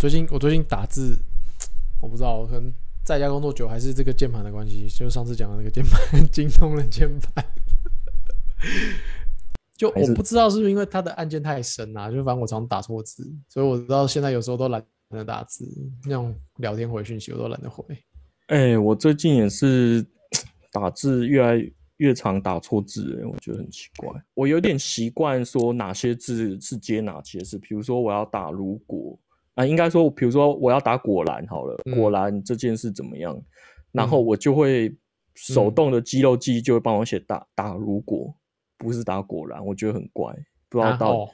最近我最近打字，我不知道，可能在家工作久，还是这个键盘的关系，就上次讲的那个键盘，精通的键盘。就我不知道是不是因为它的按键太深啊，就反正我常打错字，所以我到现在有时候都懒得打字，那种聊天回讯息我都懒得回。哎，我最近也是 打字越来越常打错字，哎，我觉得很奇怪。我有点习惯说哪些字是接哪些字，比如说我要打如果啊，应该说，比如说我要打果然好了，果然这件事怎么样，然后我就会手动的肌肉记忆就会帮我写打打如果。不是打果然，我觉得很怪，不知道到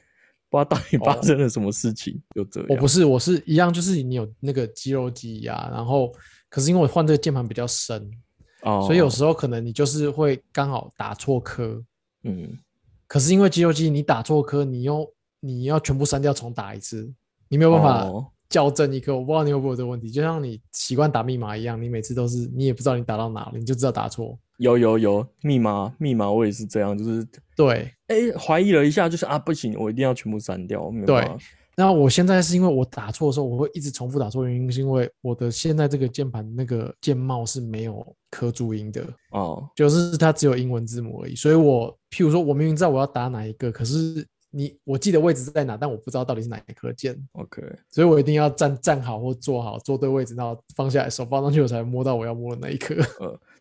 不知道到底发生了什么事情，就这样。我不是，我是一样，就是你有那个肌肉记忆啊，然后可是因为我换这个键盘比较深，哦，所以有时候可能你就是会刚好打错科，嗯，可是因为肌肉记忆，你打错科，你又你要全部删掉重打一次，你没有办法校正一颗。我不知道你有没有这个问题，就像你习惯打密码一样，你每次都是你也不知道你打到哪了，你就知道打错。有有有密码密码我也是这样，就是对，哎，怀疑了一下，就是啊，不行，我一定要全部删掉。对，那我现在是因为我打错的时候，我会一直重复打错，原因是因为我的现在这个键盘那个键帽是没有刻注音的哦，就是它只有英文字母而已。所以我譬如说，我明明知道我要打哪一个，可是你我记得位置在哪，但我不知道到底是哪一颗键。OK，所以我一定要站站好或坐好，坐对位置，然后放下来，手放上去，我才摸到我要摸的那一颗。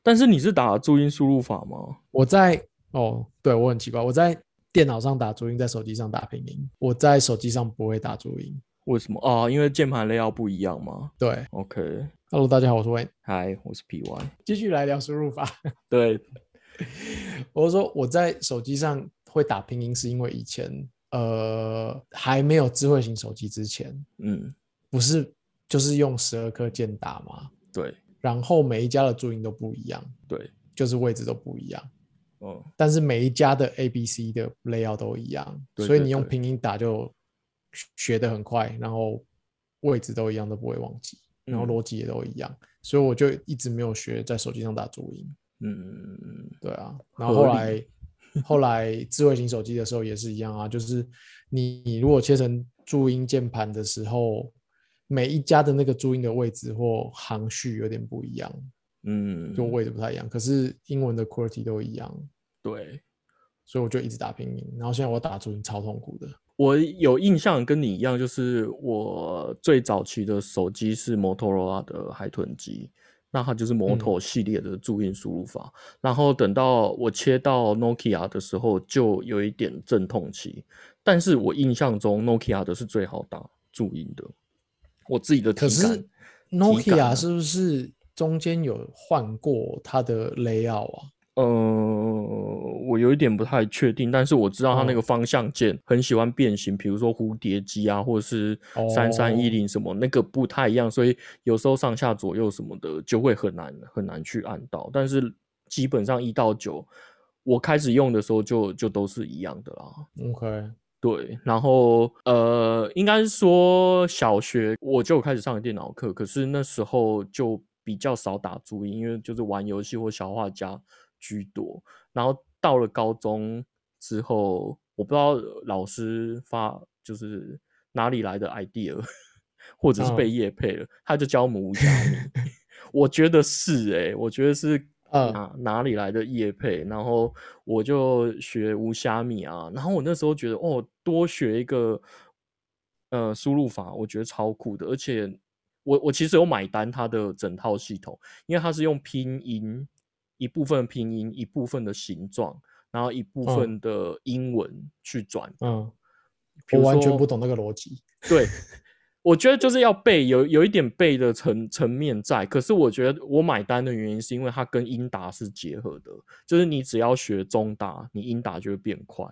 但是你是打注音输入法吗？我在哦，对我很奇怪，我在电脑上打注音，在手机上打拼音。我在手机上不会打注音，为什么啊？因为键盘类要不一样吗？对，OK。Hello，大家好，我是 Wayne。Hi，我是 PY。继续来聊输入法。对，我说我在手机上会打拼音，是因为以前呃还没有智慧型手机之前，嗯，不是就是用十二颗键打吗？对。然后每一家的注音都不一样，对，就是位置都不一样，嗯，但是每一家的 A、B、C 的 layout 都一样，所以你用拼音打就学得很快，然后位置都一样，都不会忘记，然后逻辑也都一样，所以我就一直没有学在手机上打注音，嗯，对啊，然后后来 后来智慧型手机的时候也是一样啊，就是你如果切成注音键盘的时候。每一家的那个注音的位置或行序有点不一样，嗯，就位置不太一样。可是英文的 quality 都一样，对，所以我就一直打拼音。然后现在我打注音超痛苦的。我有印象跟你一样，就是我最早期的手机是摩托罗拉的海豚机，那它就是摩托系列的注音输入法。然后等到我切到 Nokia 的时候，就有一点阵痛期。但是我印象中 Nokia 的是最好打注音的。我自己的可是，Nokia 是不是中间有换过它的 layout 啊？呃，我有一点不太确定，但是我知道它那个方向键很喜欢变形，比如说蝴蝶机啊，或者是三三一零什么那个不太一样，所以有时候上下左右什么的就会很难很难去按到。但是基本上一到九，我开始用的时候就就都是一样的啦。OK。对，然后呃，应该说小学我就开始上电脑课，可是那时候就比较少打注音，因为就是玩游戏或小画家居多。然后到了高中之后，我不知道老师发就是哪里来的 idea，或者是被叶配了，他就教我们无虾米。我觉得是哎，我觉得是。哪哪里来的叶配？然后我就学无虾米啊。然后我那时候觉得，哦，多学一个呃输入法，我觉得超酷的。而且我我其实有买单它的整套系统，因为它是用拼音一部分拼音，一部分的形状，然后一部分的英文去转。嗯，我完全不懂那个逻辑。对。我觉得就是要背，有有一点背的层层面在。可是我觉得我买单的原因是因为它跟英达是结合的，就是你只要学中达，你英达就会变快。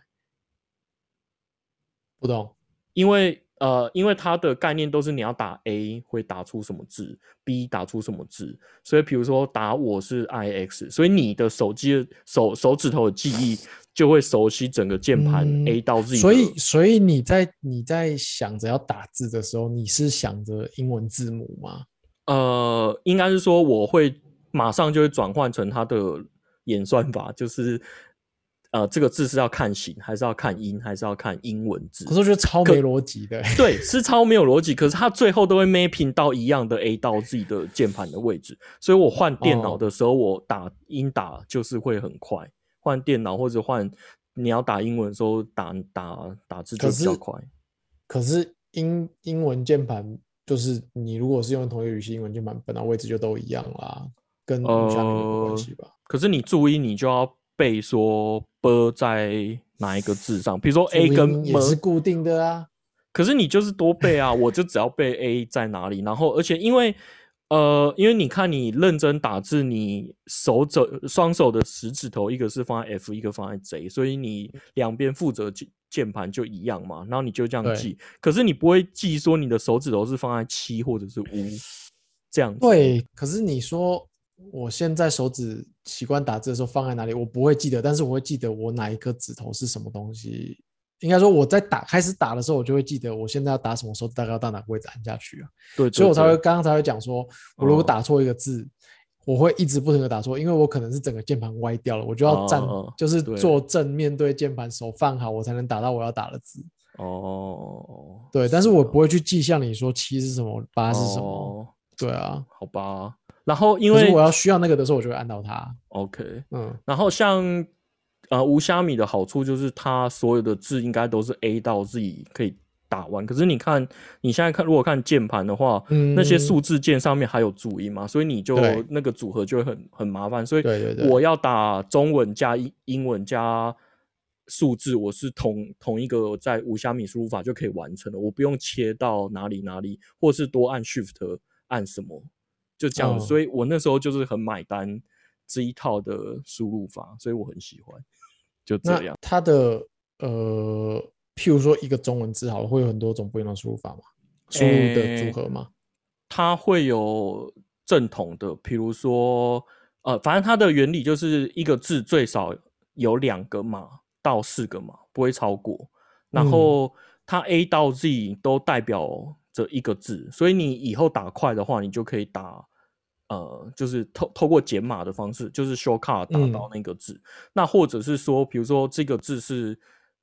不懂？因为呃，因为它的概念都是你要打 A 会打出什么字，B 打出什么字，所以比如说打我是 I X，所以你的手机手手指头的记忆。就会熟悉整个键盘 A 到 Z，所以所以你在你在想着要打字的时候，你是想着英文字母吗？呃，应该是说我会马上就会转换成它的演算法，就是呃，这个字是要看形，还是要看音，还是要看英文字？可是我觉得超没逻辑的。对，是超没有逻辑。可是它最后都会 mapping 到一样的 A 到自己的键盘的位置，所以我换电脑的时候，我打音打就是会很快。换电脑或者换你要打英文的时候，打打打字就比较快。可是英英文键盘就是你如果是用同一个语系英文键盘，本来位置就都一样啦，跟下面有关系吧？可是你注意，你就要。背说 “b” 在哪一个字上？比如说 “a” 跟 “m” 也是固定的啊。可是你就是多背啊，我就只要背 “a” 在哪里。然后，而且因为呃，因为你看你认真打字，你手肘双手的食指头一个是放在 F，一个放在 Z，所以你两边负责键键盘就一样嘛。然后你就这样记。可是你不会记说你的手指头是放在七或者是五这样。对，可是你说。我现在手指习惯打字的时候放在哪里，我不会记得，但是我会记得我哪一颗指头是什么东西。应该说我在打开始打的时候，我就会记得我现在要打什么手指大概要到哪个位置按下去啊。对，所以我才会刚刚才会讲说，我如果打错一个字，我会一直不停的打错，因为我可能是整个键盘歪掉了，我就要站，就是坐正面对键盘，手放好，我才能打到我要打的字。哦，对，但是我不会去记像你说七是什么，八是什么。对啊，好吧。然后，因为我要需要那个的时候，我就会按到它。OK，嗯。然后像呃无虾米的好处就是它所有的字应该都是 A 到 Z 可以打完。可是你看你现在看，如果看键盘的话，那些数字键上面还有注音嘛，所以你就那个组合就会很很麻烦。所以我要打中文加英英文加数字，我是同同一个在无虾米输入法就可以完成了，我不用切到哪里哪里，或是多按 Shift 按什么。就这样，所以我那时候就是很买单这一套的输入法，所以我很喜欢。就这样，它的呃，譬如说一个中文字，好了，会有很多种不一样的输入法嘛？输入的组合嘛？它会有正统的，譬如说，呃，反正它的原理就是一个字最少有两个码到四个码，不会超过。然后它 A 到 Z 都代表着一个字，所以你以后打快的话，你就可以打。呃，就是透透过减码的方式，就是 shortcut 打到那个字。那或者是说，比如说这个字是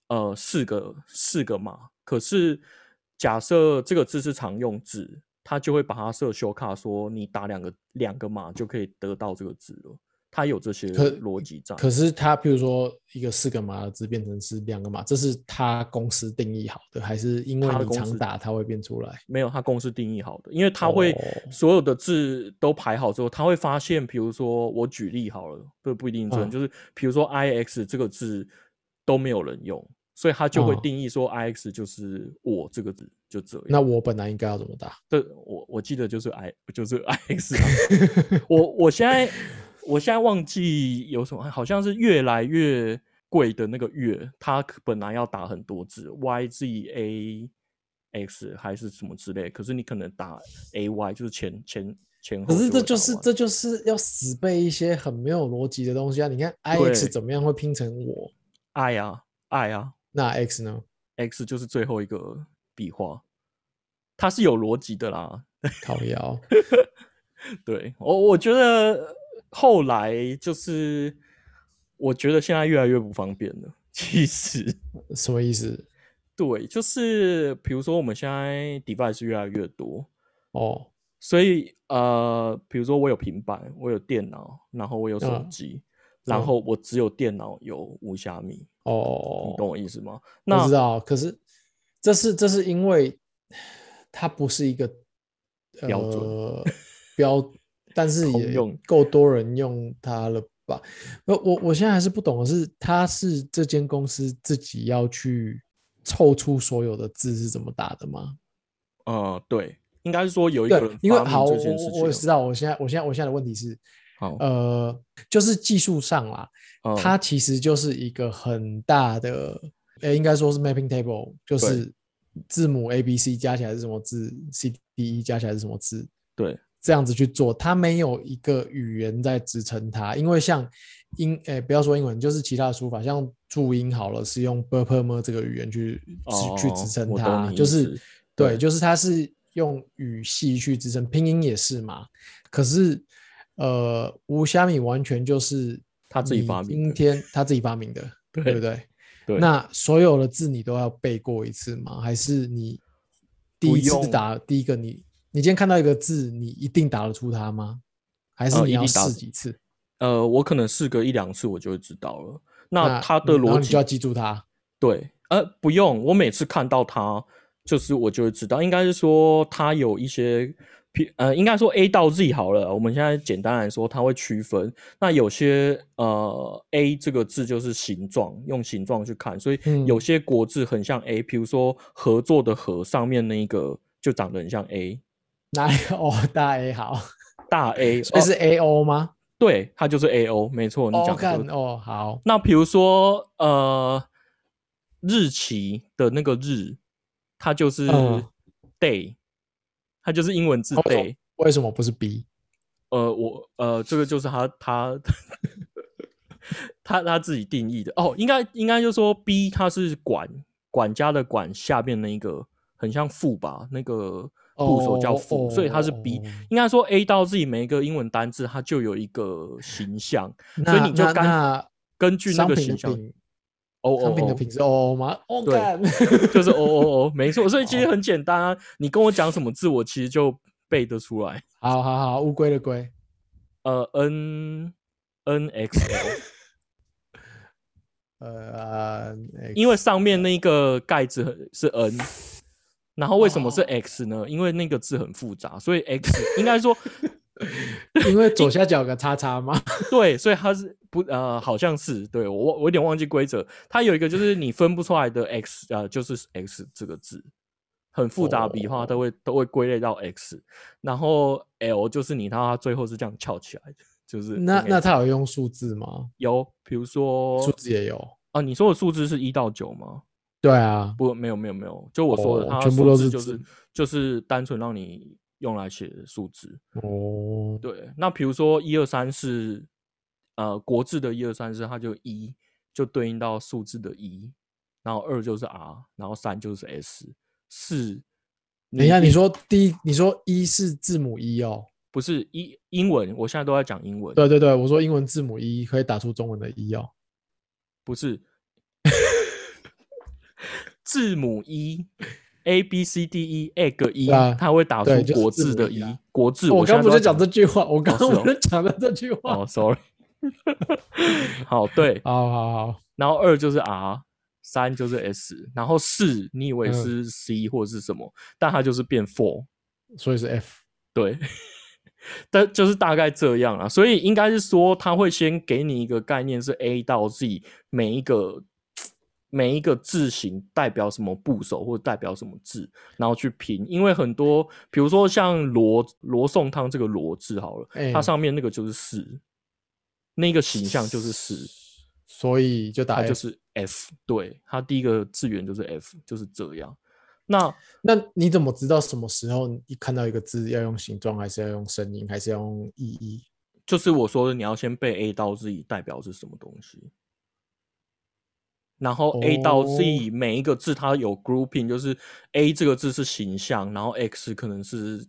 呃四个四个码，可是假设这个字是常用字，它就会把它设 shortcut，说你打两个两个码就可以得到这个字了。它有这些逻辑在，可是它，比如说一个四个码的字变成是两个码，这是它公司定义好的，还是因为你常打它会变出来？没有，它公司定义好的，因为它会所有的字都排好之后，它会发现，比如说我举例好了，不不一定准，就是比如说 i x 这个字都没有人用，所以它就会定义说 i x 就是我这个字就这样。那我本来应该要怎么打？这我我记得就是 i 就是 i x，我我现在。我现在忘记有什么，好像是越来越贵的那个月，它本来要打很多字，y z a x 还是什么之类，可是你可能打 a y 就是前前前后。可是这就是这就是要死背一些很没有逻辑的东西啊！你看 i x 怎么样会拼成我 i 啊 i 啊，那 x 呢？x 就是最后一个笔画，它是有逻辑的啦。靠腰，对我我觉得。后来就是，我觉得现在越来越不方便了。其实 什么意思？对，就是比如说我们现在 device 越来越多哦，所以呃，比如说我有平板，我有电脑，然后我有手机，然后我只有电脑有无虾米哦，你懂我意思吗？我知道，可是这是这是因为它不是一个标准标。但是也够多人用它了吧？我我我现在还是不懂的是，它是这间公司自己要去凑出所有的字是怎么打的吗？呃，对，应该是说有一个人因为好，我我也知道，我现在我现在我现在的问题是，好，呃，就是技术上啦，它其实就是一个很大的，呃，应该说是 mapping table，就是字母 A B C 加起来是什么字，C D E 加起来是什么字，对。这样子去做，它没有一个语言在支撑它，因为像英，诶，不要说英文，就是其他的书法，像注音好了，是用 b p m 这个语言去去支撑它，就是对，就是它是用语系去支撑，拼音也是嘛。可是，呃，无虾米完全就是他自己发明，今天他自己发明的，对。不对？那所有的字你都要背过一次吗？还是你第一次打第一个你你今天看到一个字，你一定打得出它吗？还是你要试几次？呃，我可能试个一两次，我就会知道了。那它的逻辑就要记住它。对，呃，不用，我每次看到它，就是我就会知道，应该是说它有一些。呃，应该说 A 到 Z 好了。我们现在简单来说，它会区分。那有些呃 A 这个字就是形状，用形状去看，所以有些国字很像 A。比如说合作的合上面那一个就长得很像 A。哪里 哦？大 A 好，大 A，这是 A O 吗？对，它就是 A O，没错。你讲的哦，好。那比如说呃日期的那个日，它就是 Day。它就是英文字 day，为什么不是 B？呃，我呃，这个就是他他他他自己定义的哦。应该应该就说 B，它是管管家的管下面那一个，很像副吧？那个部首叫副，所以它是 B。应该说 A 到自己每一个英文单字，它就有一个形象，所以你就根根据那个形象。哦哦商品的品质 O 吗？对，就是哦哦哦没错。所以其实很简单啊，你跟我讲什么字，我其实就背得出来。好好好，乌龟的龟，呃，N N X L，呃，因为上面那个盖子是 N，然后为什么是 X 呢？因为那个字很复杂，所以 X 应该说。因为左下角有个叉叉吗？对，所以它是不呃，好像是对我我有点忘记规则。它有一个就是你分不出来的 x 呃，就是 x 这个字，很复杂笔画都会都会归类到 x。然后 l 就是你它最后是这样翘起来的，就是那那它有用数字吗？有，比如说数字也有啊。你说的数字是一到九吗？对啊，不没有没有没有，就我说的，它全部都是就是就是单纯让你。用来写数字哦，对，那比如说一二三是呃国字的一二三四，它就一就对应到数字的一，然后二就是 R，然后三就是 S，四。等一下，你说第一，你说一是字母一哦，不是一英文，我现在都在讲英文。对对对，我说英文字母一可以打出中文的一哦，不是字母一。A B C D E egg 一，它会打出国字的“一”国字。我刚不是讲这句话，我刚刚不是讲了这句话。哦，sorry。好，对，好好好。然后二就是 R，三就是 S，然后四你以为是 C 或者是什么，但它就是变 four，所以是 F。对，但就是大概这样啊。所以应该是说，他会先给你一个概念，是 A 到 Z 每一个。每一个字形代表什么部首，或者代表什么字，然后去拼。因为很多，比如说像罗罗宋汤这个罗字好了，它上面那个就是四，那个形象就是四，所以就打就是 F。对，它第一个字源就是 F，就是这样。那那你怎么知道什么时候一看到一个字要用形状，还是要用声音，还是要用意义？就是我说的，你要先背 A 到 Z 代表是什么东西。然后 A 到 Z 每一个字它有 grouping，就是 A 这个字是形象，然后 X 可能是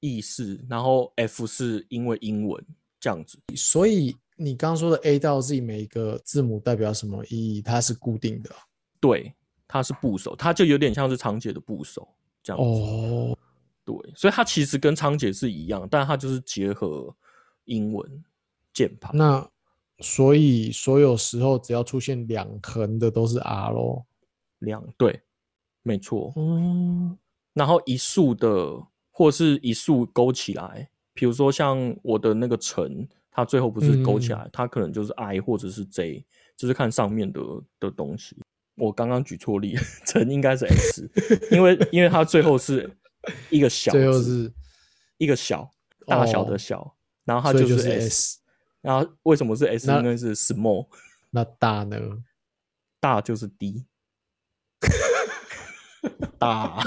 意思，然后 F 是因为英文这样子。所以你刚刚说的 A 到 Z 每一个字母代表什么意义？它是固定的。对，它是部首，它就有点像是仓颉的部首这样子。哦，对，所以它其实跟仓颉是一样，但它就是结合英文键盘。那所以所有时候只要出现两横的都是 R 咯，两对，没错。嗯，然后一竖的或是一竖勾起来，比如说像我的那个陈，它最后不是勾起来，它可能就是 I 或者是 J，就是看上面的的东西。我刚刚举错例，陈应该是 S，因为因为它最后是一个小，最后是一个小大小的小，然后它就是 S。然后为什么是 S？因为是 small。那大呢？大就是 D。大。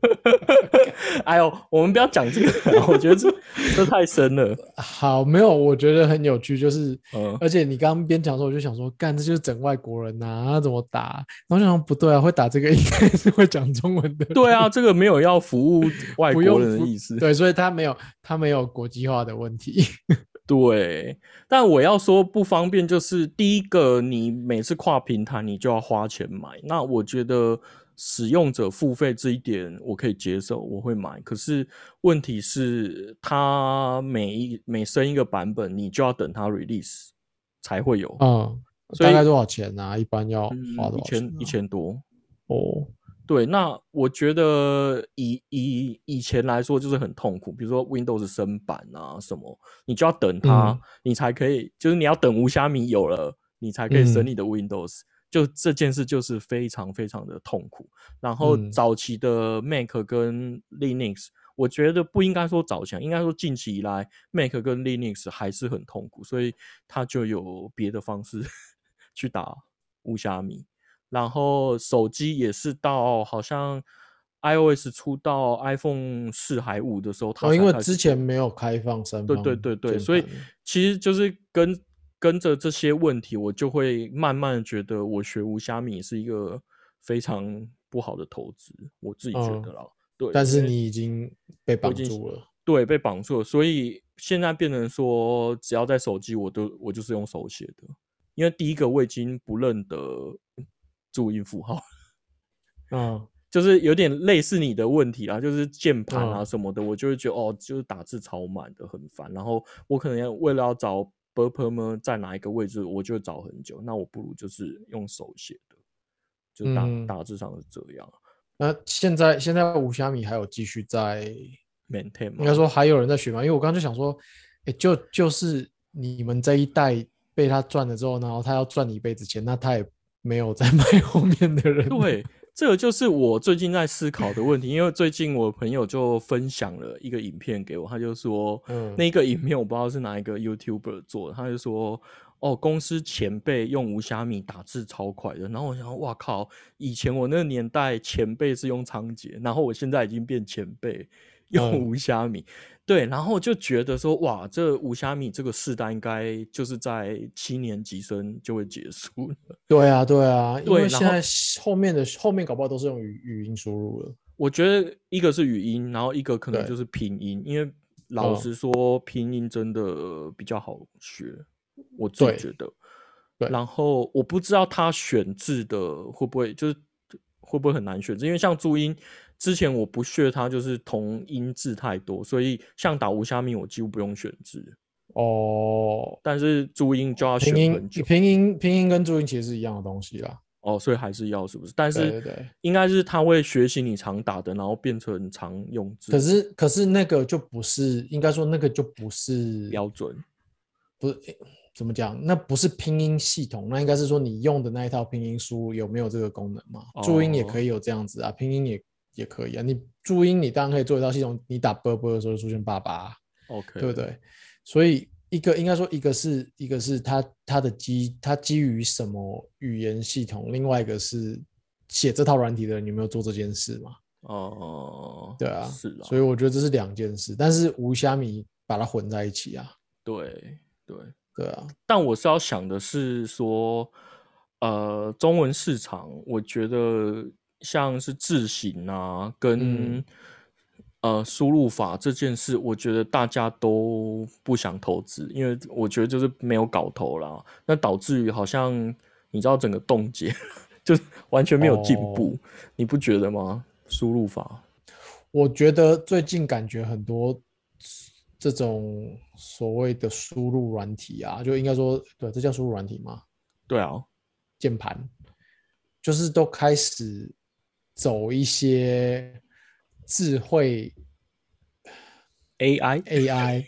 哎呦，我们不要讲这个，我觉得这这太深了。好，没有，我觉得很有趣，就是，而且你刚刚边讲的时候，我就想说，干，这就是整外国人呐，他怎么打？然后想不对啊，会打这个应该是会讲中文的。对啊，这个没有要服务外国人的意思。对，所以他没有他没有国际化的问题。对，但我要说不方便，就是第一个，你每次跨平台你就要花钱买。那我觉得使用者付费这一点我可以接受，我会买。可是问题是，它每一每升一个版本，你就要等它 release 才会有。嗯，大概多少钱呢？一般要花多少？一千一千多哦。对，那我觉得以以以前来说就是很痛苦，比如说 Windows 升版啊什么，你就要等它，你才可以，就是你要等无虾米有了，你才可以升你的 Windows，就这件事就是非常非常的痛苦。然后早期的 Mac 跟 Linux，我觉得不应该说早期，应该说近期以来 Mac 跟 Linux 还是很痛苦，所以它就有别的方式 去打无虾米。然后手机也是到好像 iOS 出到 iPhone 四还五的时候，它因为之前没有开放三方，对对对对，所以其实就是跟跟着这些问题，我就会慢慢的觉得我学无虾米是一个非常不好的投资，我自己觉得啦。对，但是你已经被绑住了，对，被绑住了，所以现在变成说，只要在手机，我都我就是用手写的，因为第一个我已经不认得。注音符号，嗯，就是有点类似你的问题啦，就是键盘啊什么的，我就会觉得哦，就是打字超满的，很烦。然后我可能要为了要找 b u r p e r 在哪一个位置，我就找很久。那我不如就是用手写的，就打打字上是这样。那现在现在五虾米还有继续在 maintain 吗？应该说还有人在学吗？因为我刚刚就想说，哎，就就是你们这一代被他赚了之后，然后他要赚你一辈子钱，那他也。没有在卖后面的人，对，这个就是我最近在思考的问题。因为最近我朋友就分享了一个影片给我，他就说，嗯，那个影片我不知道是哪一个 YouTuber 做的，他就说，哦，公司前辈用无虾米打字超快的。然后我想，哇靠，以前我那个年代前辈是用仓颉，然后我现在已经变前辈用无虾米。对，然后就觉得说，哇，这五虾米这个世代应该就是在七年级生就会结束了。对啊，对啊，因为现在后面的后面搞不好都是用语语音输入了。我觉得一个是语音，然后一个可能就是拼音，因为老实说，拼音真的比较好学，我自己觉得。对。然后我不知道他选字的会不会就是会不会很难选字，因为像注音。之前我不屑它，就是同音字太多，所以像打无虾米，我几乎不用选字哦。但是注音就要选很久。拼音拼音跟注音其实是一样的东西啦。哦，所以还是要是不是？但是应该是它会学习你常打的，然后变成常用字。可是可是那个就不是，应该说那个就不是标准，不是怎么讲？那不是拼音系统，那应该是说你用的那一套拼音书有没有这个功能嘛？注音也可以有这样子啊，拼音也。也可以啊，你注音你当然可以做一套系统，你打啵啵的时候出现爸爸，OK，对不对？所以一个应该说一个是一个是它它的基它基于什么语言系统，另外一个是写这套软体的人有没有做这件事嘛？哦，对啊，是所以我觉得这是两件事，但是无虾米把它混在一起啊，对对对啊，但我是要想的是说，呃，中文市场，我觉得。像是字形啊，跟呃输入法这件事，我觉得大家都不想投资，因为我觉得就是没有搞头啦。那导致于好像你知道整个冻结，就是完全没有进步，你不觉得吗？输入法，我觉得最近感觉很多这种所谓的输入软体啊，就应该说对，这叫输入软体吗？对啊，键盘就是都开始。走一些智慧 AI AI，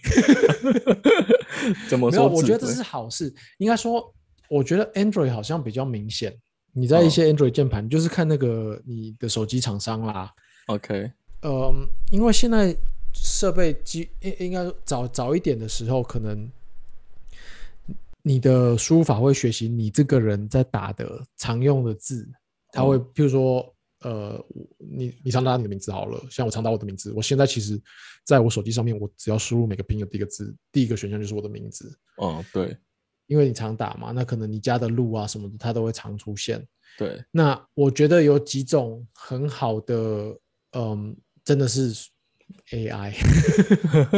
怎么说？我觉得这是好事。应该说，我觉得 Android 好像比较明显。你在一些 Android 键盘，就是看那个你的手机厂商啦。OK，嗯，因为现在设备机应应该早早一点的时候，可能你的输入法会学习你这个人在打的常用的字，它会譬如说。呃，你你常打你的名字好了，像我常打我的名字，我现在其实在我手机上面，我只要输入每个拼音的第一个字，第一个选项就是我的名字。哦，对，因为你常打嘛，那可能你家的路啊什么的，它都会常出现。对，那我觉得有几种很好的，嗯，真的是 AI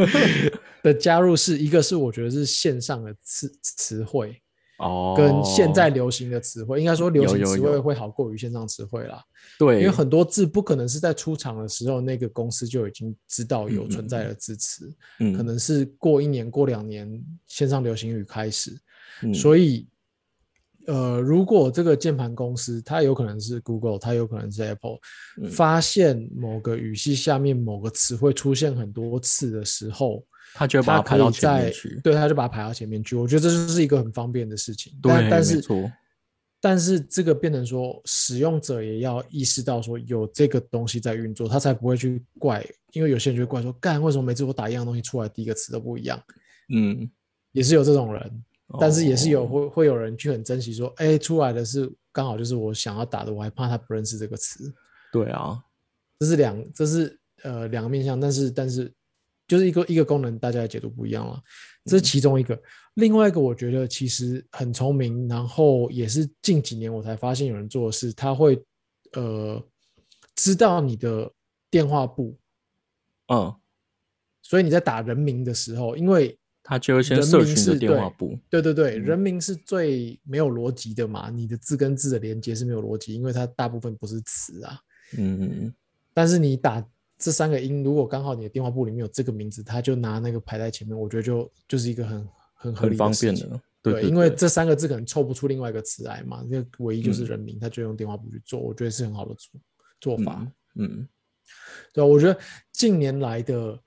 的加入是一个是我觉得是线上的词词汇哦，跟现在流行的词汇，应该说流行词汇会好过于线上词汇啦。对，因为很多字不可能是在出厂的时候那个公司就已经知道有存在的字词，嗯，可能是过一年过两年线上流行语开始，嗯。所以。呃，如果这个键盘公司，它有可能是 Google，它有可能是 Apple，、嗯。发现某个语系下面某个词汇出现很多次的时候，他就会把它排到前在面去。对，他就把它排到前面去。我觉得这就是一个很方便的事情。对，但但是，但是这个变成说，使用者也要意识到说有这个东西在运作，他才不会去怪，因为有些人就会怪说，干为什么每次我打一样东西出来，第一个词都不一样，嗯，也是有这种人。但是也是有哦会会有人去很珍惜说，哎，出来的是刚好就是我想要打的，我还怕他不认识这个词，对啊，这是两这是呃两个面向，但是但是就是一个一个功能，大家的解读不一样了，这是其中一个。另外一个我觉得其实很聪明，然后也是近几年我才发现有人做的是，他会呃知道你的电话簿，嗯，所以你在打人名的时候，因为他就会先电话簿。对对对，嗯人名是最没有逻辑的嘛，你的字跟字的连接是没有逻辑，因为它大部分不是词啊。嗯，但是你打这三个音，如果刚好你的电话簿里面有这个名字，他就拿那个排在前面，我觉得就就是一个很很合理很方便的。对对，因为对这三个字可能凑不出另外一个词来嘛，那唯一就是嗯人名，他就用电话簿去做，我觉得是很好的做做法。嗯嗯对啊，我觉得近年来的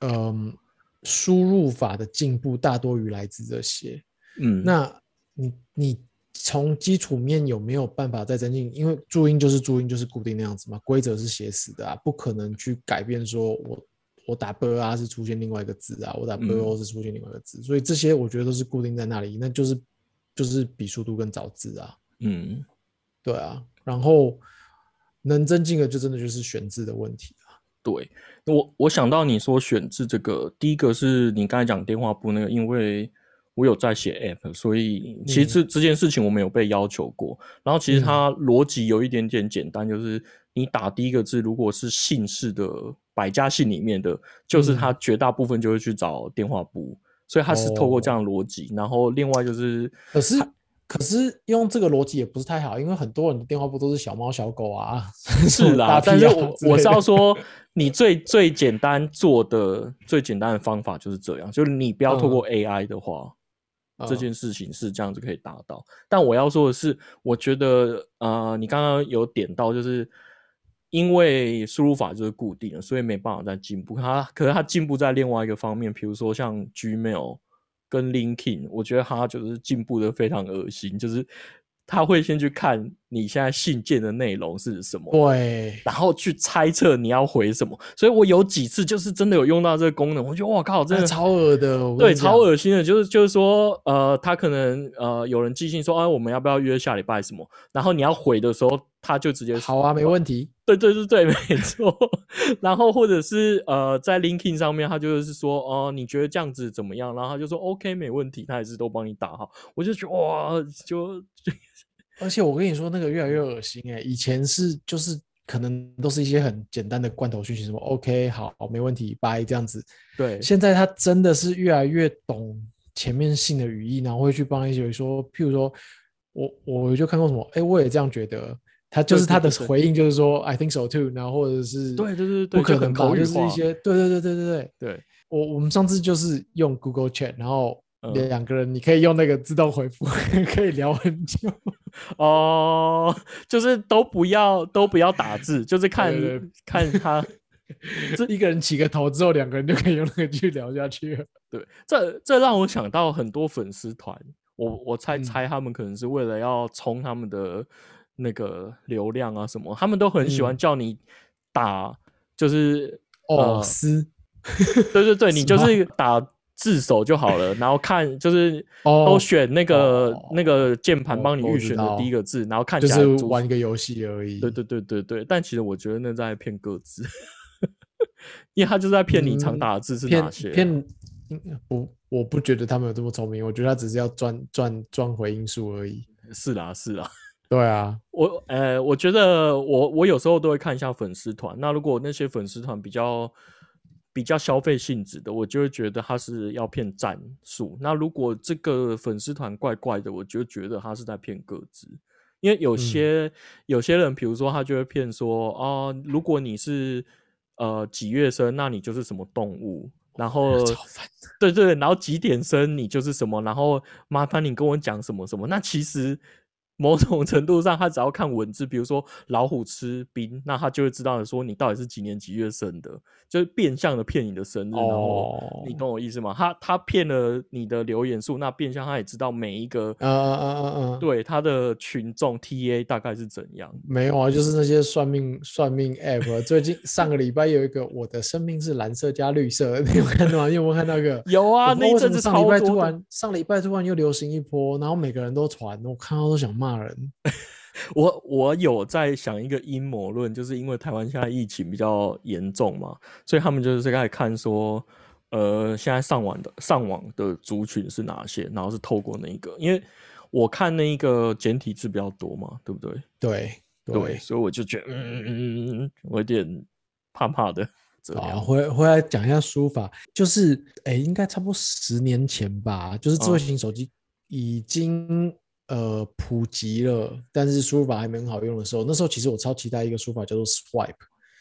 嗯输入法的进步大多于来自这些。嗯，那你你从基础面有没有办法再增进？因为注音就是注音，就是固定那样子嘛，规则是写死的啊，不可能去改变。说我我打 b 啊是出现另外一个字啊，我打 b 嗯 o 是出现另外一个字，所以这些我觉得都是固定在那里，那就是就是比速度跟找字啊，嗯对啊，然后能增进的就真的就是选字的问题啊。对，我我想到你说选字这个，第一个是你刚才讲电话簿那个，因为我有在写 app，所以其实这、件事情我没有被要求过。然后其实它逻辑有一点点简单，就是你打第一个字，如果是姓氏的百家姓里面的，就是它绝大部分就会去找电话簿，所以它是透过这样的逻辑。然后另外就是，可是可是用这个逻辑也不是太好，因为很多人的电话簿都是小猫小狗啊，是啦，但是我我是要说。说，你最最简单做的最简单的方法就是这样，就是你不要透过 AI 的话，这件事情是这样子可以达到。但我要说的是，我觉得呃，你刚刚有点到，就是因为输入法就是固定的，所以没办法再进步。它可是它进步在另外一个方面，比如说像 Gmail 跟 LinkedIn，我觉得它就是进步的非常恶心，就是。他会先去看你现在信件的内容是什么，对，然后去猜测你要回什么。所以我有几次就是真的有用到这个功能，我觉得哇靠，真的超恶的，对，超恶心的。就是就是说，呃，他可能呃有人寄信说，啊，我们要不要约下礼拜什么？然后你要回的时候，他就直接好啊，没问题。对对对对，没错。然后或者是呃，在 LinkedIn 上面，他就是说，哦、你觉得这样子怎么样？然后他就说 OK，没问题，他也是都帮你打好。我就觉得哇，就。而且我跟你说，那个越来越恶心哎、欸！以前是就是可能都是一些很简单的罐头讯息，什么 OK 好没问题拜这样子。对，现在他真的是越来越懂前面性的语义，然后会去帮一些说，譬如说我我就看过什么，哎、欸，我也这样觉得。他就是他的回应就是说 I think so too，然后或者是对对对对，不可能吧，就是一些对对对对对对对。我我们上次就是用 Google Chat，然后。嗯两个人，你可以用那个自动回复，可以聊很久。哦，就是都不要都不要打字，就是看看他，这一个人起个头之后，两个人就可以用那个去聊下去了。对，这这让我想到很多粉丝团，我我猜嗯猜他们可能是为了要冲他们的那个流量啊什么，他们都很喜欢嗯叫你打，就是哦撕，对对对，你 就是打。自首就好了，然后看就是都选那个、哦、那个键盘帮你预选的第一个字，然后看起来就是玩一个游戏而已。对对对对对，但其实我觉得那在骗个字，因为他就是在骗你常打的字是哪些、啊。骗不，我不觉得他们有这么聪明，我觉得他只是要赚赚赚回因素而已。是啦是啦，对啊，我呃，我觉得我我有时候都会看一下粉丝团，那如果那些粉丝团比较。比较消费性质的，我就会觉得他是要骗赞数。那如果这个粉丝团怪怪的，我就觉得他是在骗个资。因为有些有些人，比如说他就会骗说，哦，如果你是呃几月生，那你就是什么动物。然后，对对，然后几点生你就是什么，然后麻烦你跟我讲什么什么。那其实。某种程度上，他只要看文字，比如说老虎吃冰，那他就会知道说你到底是几年几月生的，就是变相的骗你的生日。然后你懂我意思吗？他他骗了你的留言数，那变相他也知道每一个啊啊啊啊对他的群众 TA 大概是怎样。没有啊，就是那些算命算命 App。最近上个礼拜有一个我的生命是蓝色加绿色，你有看到吗？你有没有看到一个？有啊，那阵子上礼拜突然上礼拜突然又流行一波，然后每个人都传，我看到都想骂。骂人，我我有在想一个阴谋论，就是因为台湾现在疫情比较严重嘛，所以他们就是在看说，呃，现在上网的上网的族群是哪些，然后是透过那一个，因为我看那一个简体字比较多嘛，对不对？对对，所以我就觉得，嗯嗯嗯嗯，我有点怕怕的。啊，回回来讲一下书法，就是哎，应该差不多十年前吧，就是智慧型手机已经。呃，普及了，但是输入法还没很好用的时候，那时候其实我超期待一个输入法叫做 Swipe。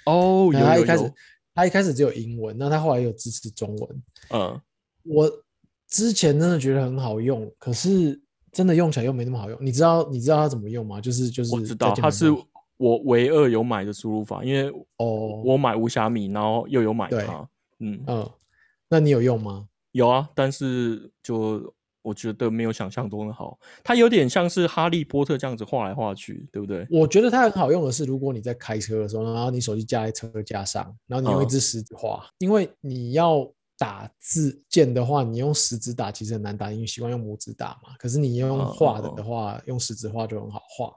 哦，有他一开始，他一开始只有英文，那他后来有支持中文。嗯，我之前真的觉得很好用，可是真的用起来又没那么好用。你知道你知道它怎么用吗？就是就是，我知道它是我唯二有买的输入法，因为哦，我买无虾米，然后又有买它。嗯嗯，那你有用吗？有啊，但是就。我觉得没有想象中的好，它有点像是哈利波特这样子画来画去，对不对？我觉得它很好用的是，如果你在开车的时候，然后你手机架在车架上，然后你用一只食指画，因为你要打字键的话，你用食指打其实很难打，因为习惯用拇指打嘛。可是你用画的的话，用食指画就很好画。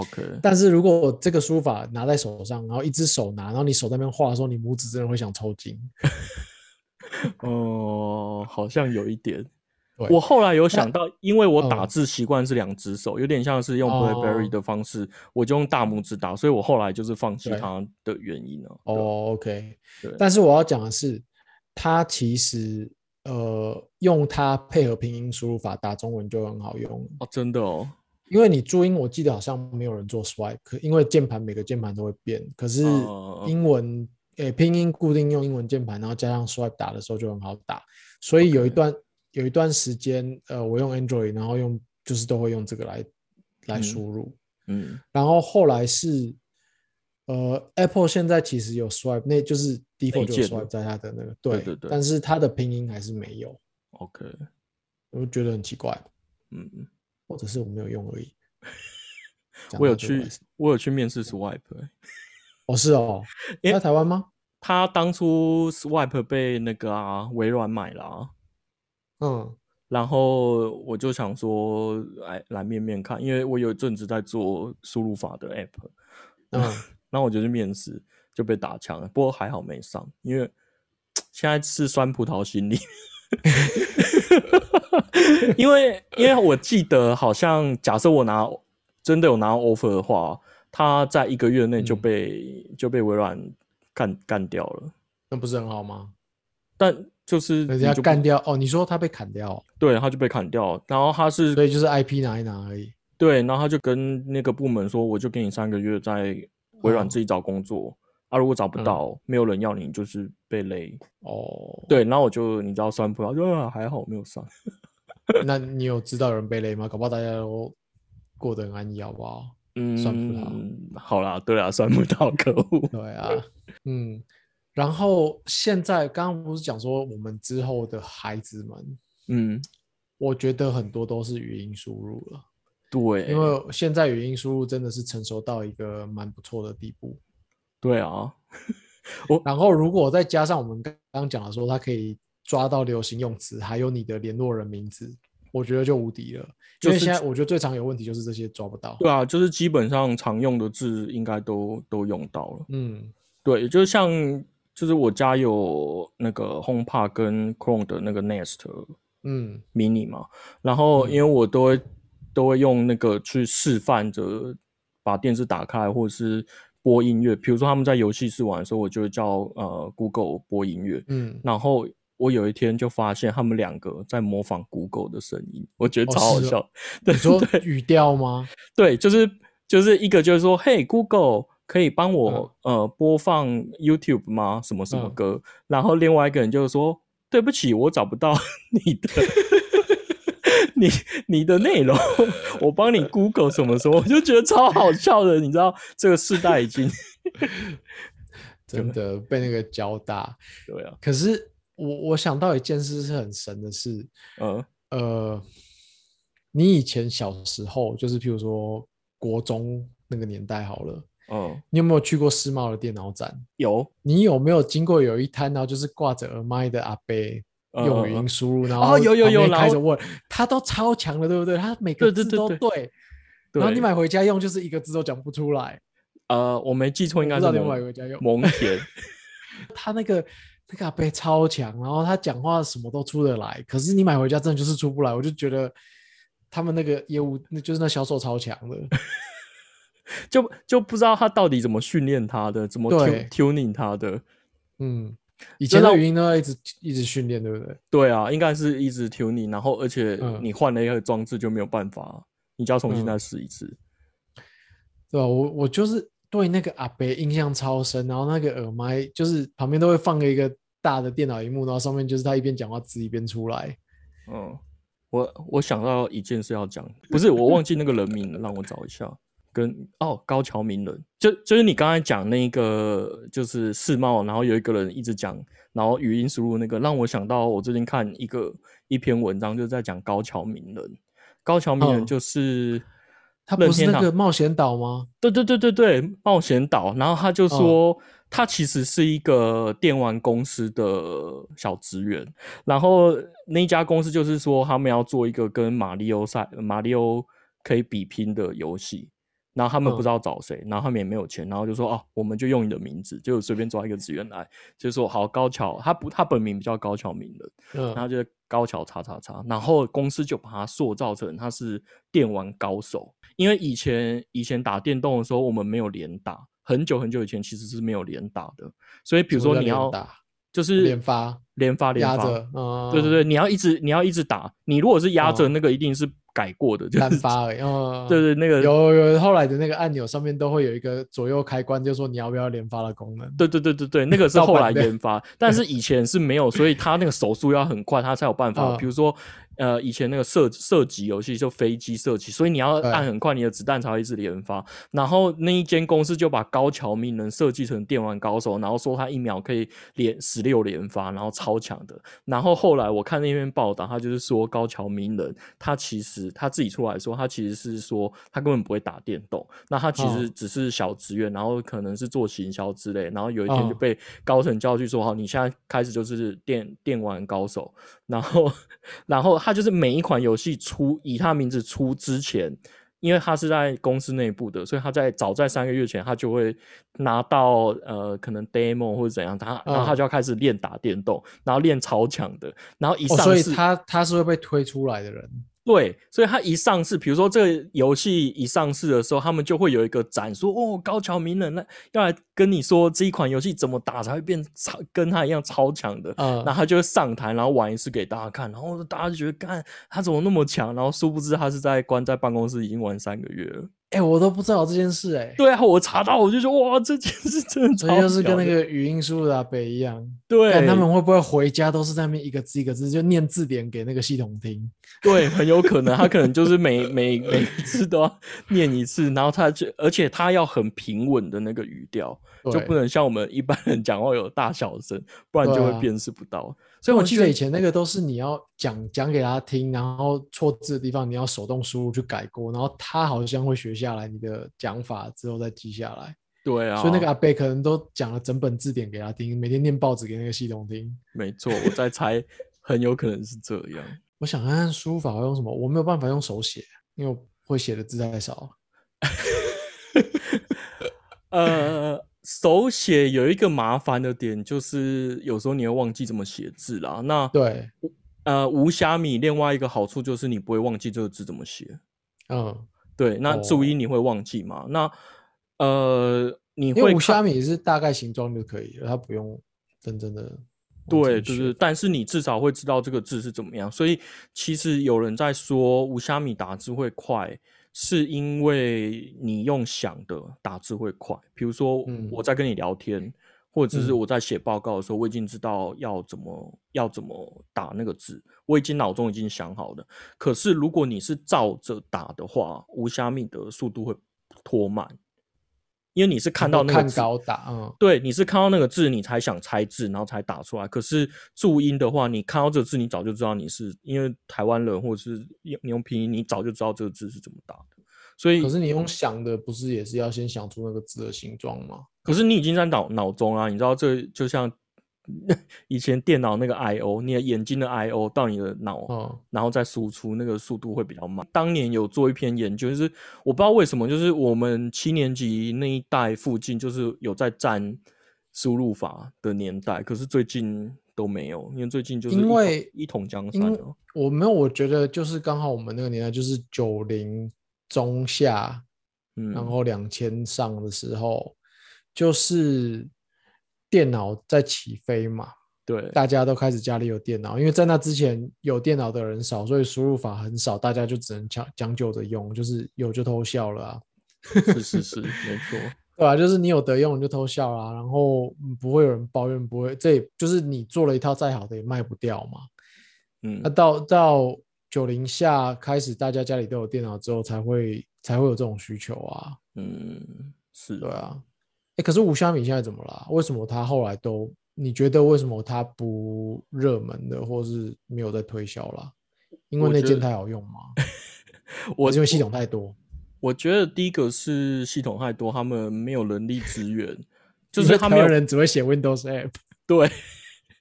OK。但是如果这个书法拿在手上，然后一只手拿，然后你手在那边画的时候，你拇指真的会想抽筋。哦，好像有一点。我后来有想到，因为我打字习惯是两只手，有点像是用 BlackBerry 的方式，我就用大拇指打，所以我后来就是放弃它的原因了。哦，OK。对。但是我要讲的是，它其实呃，用它配合拼音输入法打中文就很好用哦，真的哦。因为你注音，我记得好像没有人做 Swipe，因为键盘每个键盘都会变。可是英文诶，拼音固定用英文键盘，然后加上 Swipe 打的时候就很好打，所以有一段。有一段时间，呃，我用 Android，然后用就是都会用这个来来输入，嗯，然后后来是，呃，Apple 现在其实有 Swipe，那就是 default 就 Swipe 在它的那个，对对对，但是它的拼音还是没有，OK，我觉得很奇怪，嗯。嗯，或者是我没有用而已。我有去，我有去面试 Swipe，哦是哦，在台湾吗？他当初 Swipe 被那个啊微软买了。嗯，然后我就想说，来来面面看，因为我有一阵子在做输入法的 app，嗯，然后我就去面试，就被打枪了。不过还好没上，因为现在是酸葡萄心理，因为因为我记得好像，假设我拿真的有拿 offer 的话，他在一个月内就被就被微软干干掉了，那不是很好吗？但就是人家干掉哦，你说他被砍掉，对，他就被砍掉，然后他是，所以就是 IP 拿一拿而已。对，然后他就跟那个部门说，我就给你三个月在微软自己找工作啊，如果找不到，没有人要你，就是被勒。哦，对，然后我就你知道酸葡萄，就还好没有上。那你有知道有人被勒吗？搞不好大家都过得很安逸，好不好？嗯，酸葡萄，好啦，对啊，酸葡萄，可恶。对啊，嗯。然后现在刚刚不是讲说我们之后的孩子们，嗯，我觉得很多都是语音输入了，对，因为现在语音输入真的是成熟到一个蛮不错的地步。对啊，我然后如果再加上我们刚刚讲的说，它可以抓到流行用词，还有你的联络人名字，我觉得就无敌了。因为现在我觉得最常有问题就是这些抓不到。对啊，就是基本上常用的字应该都都用到了。嗯，对，就像。就是我家有那个 HomePod 跟 Chrome 的那个 Nest，嗯，Mini 嘛，然后因为我都会都会用那个去示范着把电视打开或者是播音乐，比如说他们在游戏室玩的时候，我就叫呃 Google 播音乐，嗯，然后我有一天就发现他们两个在模仿 Google 的声音，我觉得超好笑。你说语调吗？对，就是就是一个就是说，嘿，Google 可以帮我呃播放 YouTube 吗？什么什么歌？然后另外一个人就是说，对不起，我找不到你的。你你的内容，我帮你 Google 什么什么，我就觉得超好笑的。你知道，这个世代已经 真的被那个教大。对啊，可是我我想到一件事是很神的事，嗯呃，你以前小时候，就是譬如说国中那个年代好了，嗯，你有没有去过世贸的电脑展？有。你有没有经过有一摊，然后就是挂着耳麦的阿伯？用语音输入，然后有有有开着问，他都超强的，对不对？他每个字都对，然后你买回家用，就是一个字都讲不出来。呃，我没记错，应该是买回家用蒙恬。他那个那个阿贝超强，然后他讲话什么都出得来，可是你买回家真的就是出不来。我就觉得他们那个业务，那就是那销售超强的，就就不知道他到底怎么训练他的，怎么 tuning 他的，嗯。以前的语音都要一直一直训练，对不对？对啊，应该是一直 tuning，然后而且你换了一个装置就没有办法，你就要重新再试一次，对啊？我我就是对那个阿北印象超深，然后那个耳麦就是旁边都会放一个大的电脑荧幕，然后上面就是他一边讲话字一边出来。嗯，我我想到一件事要讲，不是我忘记那个人名了，让我找一下。跟哦，高桥名人，就就是你刚才讲那个，就是世贸，然后有一个人一直讲，然后语音输入那个，让我想到我最近看一个一篇文章，就在讲高桥名人。高桥名人就是他不是那个冒险岛吗？对对对对对，冒险岛。然后他就说，他其实是一个电玩公司的小职员，然后那家公司就是说，他们要做一个跟马里奥赛、马里奥可以比拼的游戏。然后他们不知道找谁，然后他们也没有钱，然后就说哦，我们就用你的名字，就随便抓一个职员来，就说好高桥，他不他本名叫高桥名人，然后就高桥叉叉叉，然后公司就把他塑造成他是电玩高手，因为以前以前打电动的时候我们没有连打，很久很久以前其实是没有连打的，所以比如说你要就是连发连发连发，对对对，你要一直你要一直打，你如果是压着那个一定是。改过的单发而已，哦，对对，那个有有后来的那个按钮上面都会有一个左右开关，就说你要不要连发的功能。对对对对对，那个 是后来研发，但是以前是没有，所以它那个手速要很快，它才有办法。比如说。呃，以前那个射射击游戏就飞机射击，所以你要按很快，你的子弹才会一直连发。然后那一间公司就把高桥名能设计成电玩高手，然后说他一秒可以连十六连发，然后超强的。然后后来我看那篇报道，他就是说高桥名人他其实他自己出来说，他其实是说他根本不会打电动，那他其实只是小职员，然后可能是做行销之类。然后有一天就被高层叫去说，好，你现在开始就是电电玩高手。然后，然后。他就是每一款游戏出以他名字出之前，因为他是在公司内部的，所以他在早在三个月前，他就会拿到呃可能 demo 或者怎样，他然后他就要开始练打电动，然后练超强的，然后一上市，所以他他是会被推出来的人。对，所以他一上市，比如说这个游戏一上市的时候，他们就会有一个展，说哦，高桥名人那要来跟你说这一款游戏怎么打才会变超跟他一样超强的，嗯，然后他就会上台，然后玩一次给大家看，然后大家就觉得，干他怎么那么强？然后殊不知他是在关在办公室已经玩三个月了。哎，我都不知道这件事哎。对啊，我查到我就说哇，这件事真的，这就是跟那个语音输入阿北一样。对，他们会不会回家都是在那边一个字一个字就念字典给那个系统听？对，很有可能，他可能就是每每每一次都要念一次，然后他就而且他要很平稳的那个语调，就不能像我们一般人讲话有大小声，不然就会辨识不到。所以我记得以前那个都是你要讲讲给他听，然后错字的地方你要手动输入去改过，然后他好像会学下来你的讲法之后再记下来。对啊，所以那个阿贝可能都讲了整本字典给他听，每天念报纸给那个系统听。没错，我在猜，很有可能是这样。我想看看书法用什么，我没有办法用手写，因为会写的字太少。呃。手写有一个麻烦的点，就是有时候你会忘记怎么写字啦。那对，呃，无虾米另外一个好处就是你不会忘记这个字怎么写。嗯，对。那注音你会忘记吗？那呃，你会无虾米是大概形状就可以了，它不用真正的。对，就是，但是你至少会知道这个字是怎么样。所以其实有人在说无虾米打字会快，是因为你用想的打字会快。比如说我在跟你聊天，或者是我在写报告的时候，我已经知道要怎么要怎么打那个字，我已经脑中已经想好了。可是如果你是照着打的话，无虾米的速度会拖慢。因为你是看到那个对，你是看到那个字，你才想猜字，然后才打出来。可是注音的话，你看到这个字，你早就知道你是因为台湾人，或者是用你用拼音，你早就知道这个字是怎么打的。所以，可是你用想的，不是也是要先想出那个字的形状吗？可是你已经在脑脑中啊，你知道这就像。以前电脑那个 I O，你的眼睛的 I O 到你的脑，然后再输出，那个速度会比较慢。当年有做一篇研究，就是我不知道为什么，就是我们七年级那一代附近，就是有在占输入法的年代，可是最近都没有，因为最近就是因为一统江山。我没有，我觉得就是刚好我们那个年代就是九零中下，嗯，然后两千上的时候，就是。电脑在起飞嘛？对，大家都开始家里有电脑，因为在那之前有电脑的人少，所以输入法很少，大家就只能将将就着用，就是有就偷笑了啊。是是是，没错，对吧？就是你有得用你就偷笑啦，然后不会有人抱怨，不会，这就是你做了一套再好的也卖不掉嘛。嗯，那到到九零下开始，大家家里都有电脑之后，才会才会有这种需求啊。嗯，是，对啊。哎，可是无虾米现在怎么了？为什么他后来都？你觉得为什么他不热门的，或是没有在推销了？因为那件太好用吗？我因为系统太多。我觉得第一个是系统太多，他们没有人力资源，就是他们人只会写 Windows App。对，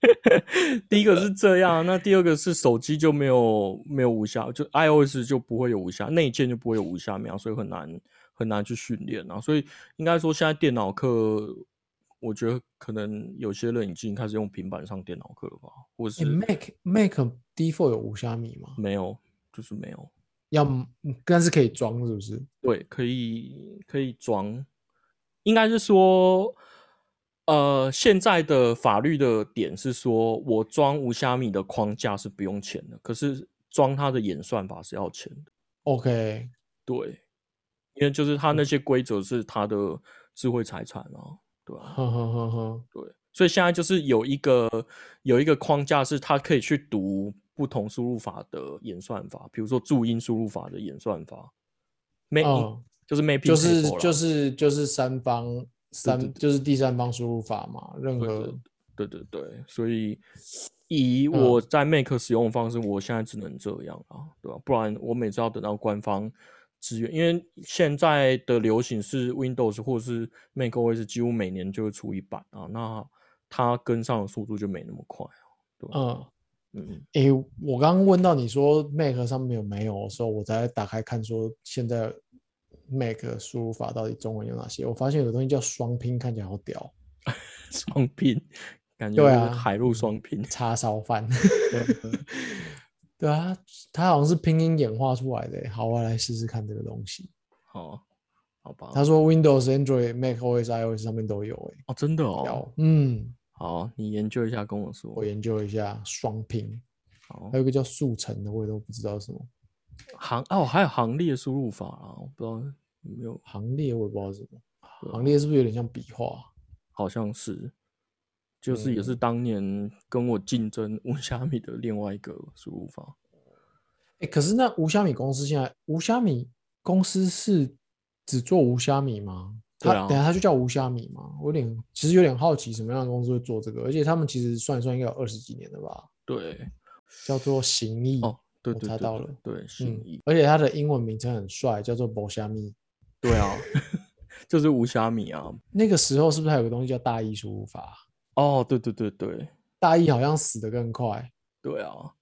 第一个是这样。那第二个是手机就没有没有无效，就 iOS 就不会有无虾，内建就不会有无效秒，所以很难。很难去训练啊，所以应该说现在电脑课，我觉得可能有些人已经开始用平板上电脑课了吧，或是 Mac Mac Default 有无虾米吗？没有，就是没有。要，但是可以装，是不是？对，可以可以装。应该是说，呃，现在的法律的点是说，我装无虾米的框架是不用钱的，可是装它的演算法是要钱的。OK，对。因为就是他那些规则是他的智慧财产啊，对吧？对，所以现在就是有一个有一个框架，是他可以去读不同输入法的演算法，比如说注音输入法的演算法，Map 就是 Map，就是就是就是三方三就是第三方输入法嘛，任何对对对，所以以我在 Make 使用方式，我现在只能这样啊，对吧？不然我每次要等到官方。资源，因为现在的流行是 Windows 或是 macOS，几乎每年就会出一版啊，那它跟上的速度就没那么快？嗯嗯，诶，我刚刚问到你说 Mac 上面有没有的时候，我才打开看，说现在 Mac 输入法到底中文有哪些？我发现有东西叫双拼，看起来好屌，双拼，感觉对啊，海陆双拼，叉烧饭。对啊，它好像是拼音演化出来的。好，我来试试看这个东西。好，好吧。他说 Windows、Android、Mac OS、iOS 上面都有。哎，哦，真的哦。嗯，好，你研究一下，跟我说。我研究一下双拼。好，还有一个叫速成的，我也都不知道什么。行哦，还有行列输入法啊，我不知道有没有行列，我也不知道什么。行列是不是有点像笔画？好像是。就是也是当年跟我竞争无虾米的另外一个输入法。哎，可是那无虾米公司现在无虾米公司是只做无虾米吗？他等下他就叫无虾米吗？我有点其实有点好奇什么样的公司会做这个，而且他们其实算一算应该有二十几年了吧？对，叫做行义哦，对我查到了，对行义，而且它的英文名称很帅，叫做无虾米。对啊，就是无虾米啊。那个时候是不是还有个东西叫大易输入法？哦，对对对对，大一好像死的更快。对啊，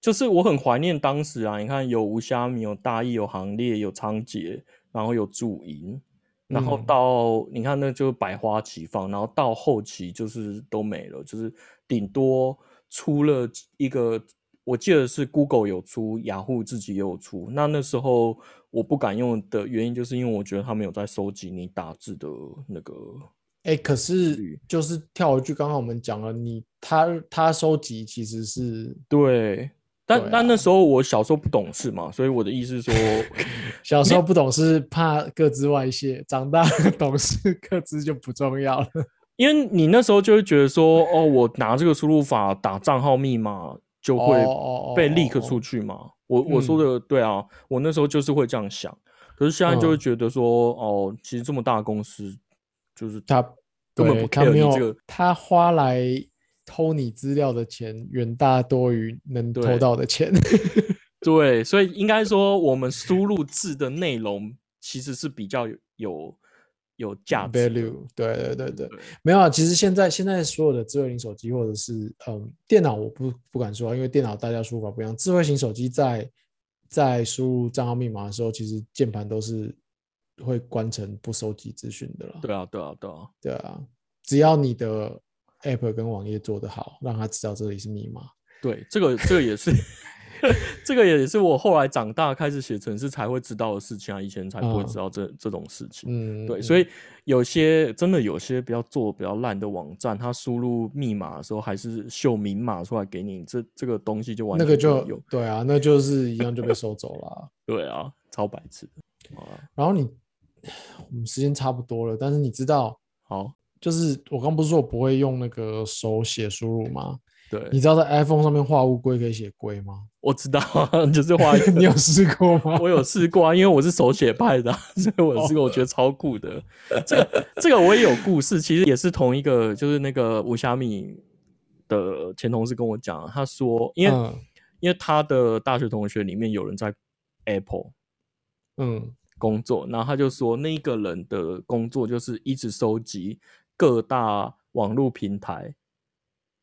就是我很怀念当时啊，你看有无虾米，有大一，有行列，有仓颉，然后有注音，然后到你看那就百花齐放，然后到后期就是都没了，就是顶多出了一个我记得是 Google 有出，雅虎自己也有出。那那时候我不敢用的原因，就是因为我觉得他们有在收集你打字的那个。哎，可是就是跳回去，刚刚我们讲了，你他他收集其实是对，但但那时候我小时候不懂事嘛，所以我的意思是说，小时候不懂事怕各自外泄，长大懂事各自就不重要了。因为你那时候就会觉得说，哦，我拿这个输入法打账号密码就会被 leak 出去嘛。我我说的对啊，我那时候就是会这样想。可是现在就会觉得说，哦，其实这么大的公司，就是他根本不 care 你这个，他花来偷你资料的钱远大多于能偷到的钱。对，所以应该说，我们输入字的内容其实是比较有。有价值，对对对对，没有啊。其实现在现在所有的智慧型手机或者是嗯电脑，我不不敢说，因为电脑大家输入法不一样。智慧型手机在在输入账号密码的时候，其实键盘都是会关成不收集资讯的了。对啊，对啊，对啊，对啊。只要你的 app 跟网页做得好，让他知道这里是密码。对，这个这个也是。这个也是我后来长大开始写程式才会知道的事情啊，以前才不会知道这这种事情。嗯，对，所以有些真的有些比较做比较烂的网站，它输入密码的时候还是秀明码出来给你，这这个东西就完全那个就对啊，那就是一样就被收走了。对啊，超白痴。然后你我们时间差不多了，但是你知道，好，就是我刚不是说我不会用那个手写输入吗？对，你知道在 iPhone 上面画乌龟可以写龟吗？我知道，就是画。你有试过吗？我有试过啊，因为我是手写派的，所以我试过，我觉得超酷的。这个这个我也有故事，其实也是同一个，就是那个吴虾米的前同事跟我讲，他说，因为因为他的大学同学里面有人在 Apple，嗯，工作，然后他就说，那一个人的工作就是一直收集各大网络平台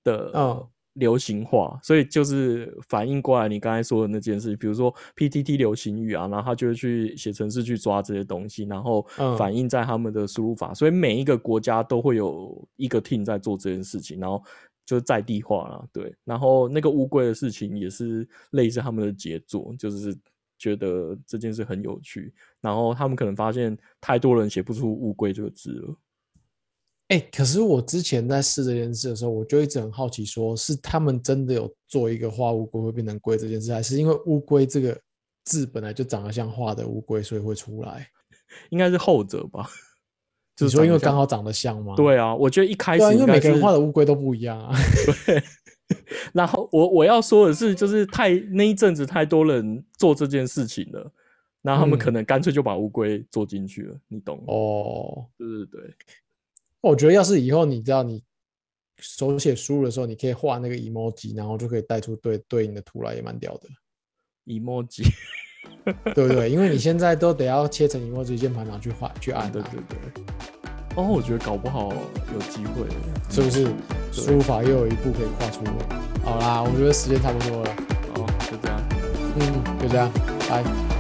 的，嗯。流行化，所以就是反应过来你刚才说的那件事，比如说 PTT 流行语啊，然后他就会去写程式去抓这些东西，然后反映在他们的输入法，所以每一个国家都会有一个 team 在做这件事情，然后就是在地化了，对。然后那个乌龟的事情也是类似他们的杰作，就是觉得这件事很有趣，然后他们可能发现太多人写不出乌龟这个字了。哎，可是我之前在试这件事的时候，我就一直很好奇，说是他们真的有做一个画乌龟会变成龟这件事，还是因为乌龟这个字本来就长得像画的乌龟，所以会出来？应该是后者吧？就是说因为刚好长得像吗？对啊，我觉得一开始因为每个人画的乌龟都不一样啊。对。然后我我要说的是，就是太那一阵子太多人做这件事情了，那他们可能干脆就把乌龟做进去了，你懂哦？对对对。我觉得要是以后你知道你手写输入的时候，你可以画那个 emoji，然后就可以带出对对应的图来，也蛮屌的。emoji，对不对？因为你现在都得要切成 emoji 键盘，然后去画去按。对对对。哦，我觉得搞不好有机会，是不是？输入法又有一步可以跨出。好啦，我觉得时间差不多了。好，就这样。嗯，就这样，拜。